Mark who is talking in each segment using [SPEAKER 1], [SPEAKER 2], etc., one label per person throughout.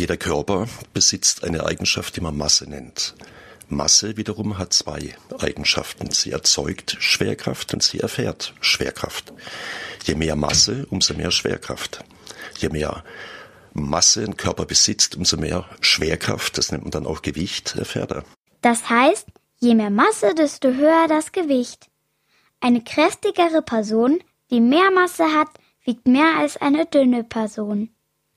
[SPEAKER 1] Jeder Körper besitzt eine Eigenschaft, die man Masse nennt. Masse wiederum hat zwei Eigenschaften. Sie erzeugt Schwerkraft und sie erfährt Schwerkraft. Je mehr Masse, umso mehr Schwerkraft. Je mehr Masse ein Körper besitzt, umso mehr Schwerkraft, das nennt man dann auch Gewicht, erfährt er.
[SPEAKER 2] Das heißt, je mehr Masse, desto höher das Gewicht. Eine kräftigere Person, die mehr Masse hat, wiegt mehr als eine dünne Person.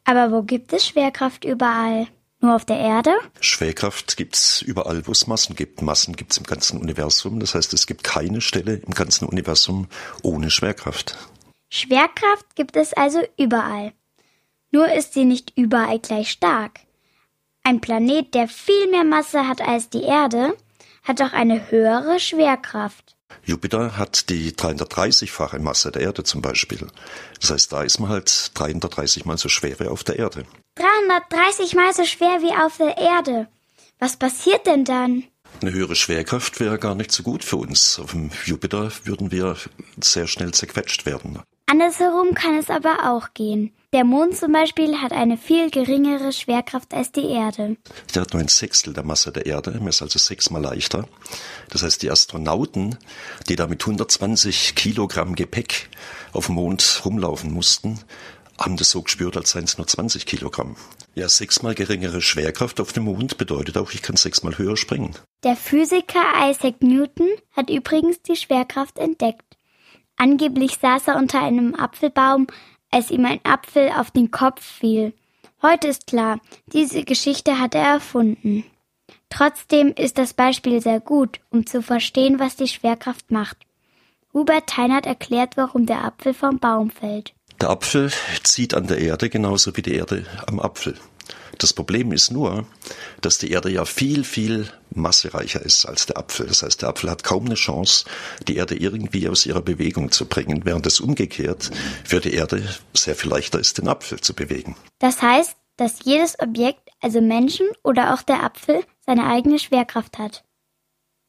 [SPEAKER 2] Aber wo gibt es Schwerkraft überall? Nur auf der Erde?
[SPEAKER 1] Schwerkraft gibt's überall, wo es Massen gibt. Massen gibt's im ganzen Universum. Das heißt, es gibt keine Stelle im ganzen Universum ohne Schwerkraft.
[SPEAKER 2] Schwerkraft gibt es also überall. Nur ist sie nicht überall gleich stark. Ein Planet, der viel mehr Masse hat als die Erde, hat auch eine höhere Schwerkraft.
[SPEAKER 1] Jupiter hat die 330-fache Masse der Erde zum Beispiel. Das heißt, da ist man halt 330 mal so schwer wie auf der Erde.
[SPEAKER 2] 330 mal so schwer wie auf der Erde. Was passiert denn dann?
[SPEAKER 1] Eine höhere Schwerkraft wäre gar nicht so gut für uns. Auf dem Jupiter würden wir sehr schnell zerquetscht werden.
[SPEAKER 2] Andersherum kann es aber auch gehen. Der Mond zum Beispiel hat eine viel geringere Schwerkraft als die Erde.
[SPEAKER 1] Der hat nur ein Sechstel der Masse der Erde, ist also sechsmal leichter. Das heißt, die Astronauten, die da mit 120 Kilogramm Gepäck auf dem Mond rumlaufen mussten, haben das so gespürt, als seien es nur 20 Kilogramm. Ja, sechsmal geringere Schwerkraft auf dem Mond bedeutet auch, ich kann sechsmal höher springen.
[SPEAKER 2] Der Physiker Isaac Newton hat übrigens die Schwerkraft entdeckt. Angeblich saß er unter einem Apfelbaum, als ihm ein Apfel auf den Kopf fiel. Heute ist klar, diese Geschichte hat er erfunden. Trotzdem ist das Beispiel sehr gut, um zu verstehen, was die Schwerkraft macht. Hubert Teinert erklärt, warum der Apfel vom Baum fällt.
[SPEAKER 1] Der Apfel zieht an der Erde genauso wie die Erde am Apfel. Das Problem ist nur, dass die Erde ja viel, viel massereicher ist als der Apfel. Das heißt, der Apfel hat kaum eine Chance, die Erde irgendwie aus ihrer Bewegung zu bringen, während es umgekehrt für die Erde sehr viel leichter ist, den Apfel zu bewegen.
[SPEAKER 2] Das heißt, dass jedes Objekt, also Menschen oder auch der Apfel, seine eigene Schwerkraft hat.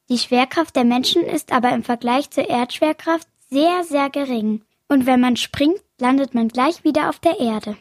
[SPEAKER 2] Die Schwerkraft der Menschen ist aber im Vergleich zur Erdschwerkraft sehr, sehr gering. Und wenn man springt, landet man gleich wieder auf der Erde.